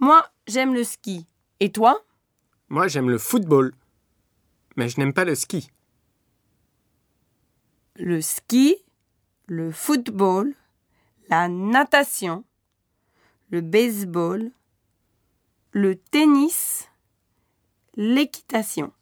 Moi, j'aime le ski. Et toi? Moi, j'aime le football. Mais je n'aime pas le ski. Le ski, le football, la natation, le baseball, le tennis, l'équitation.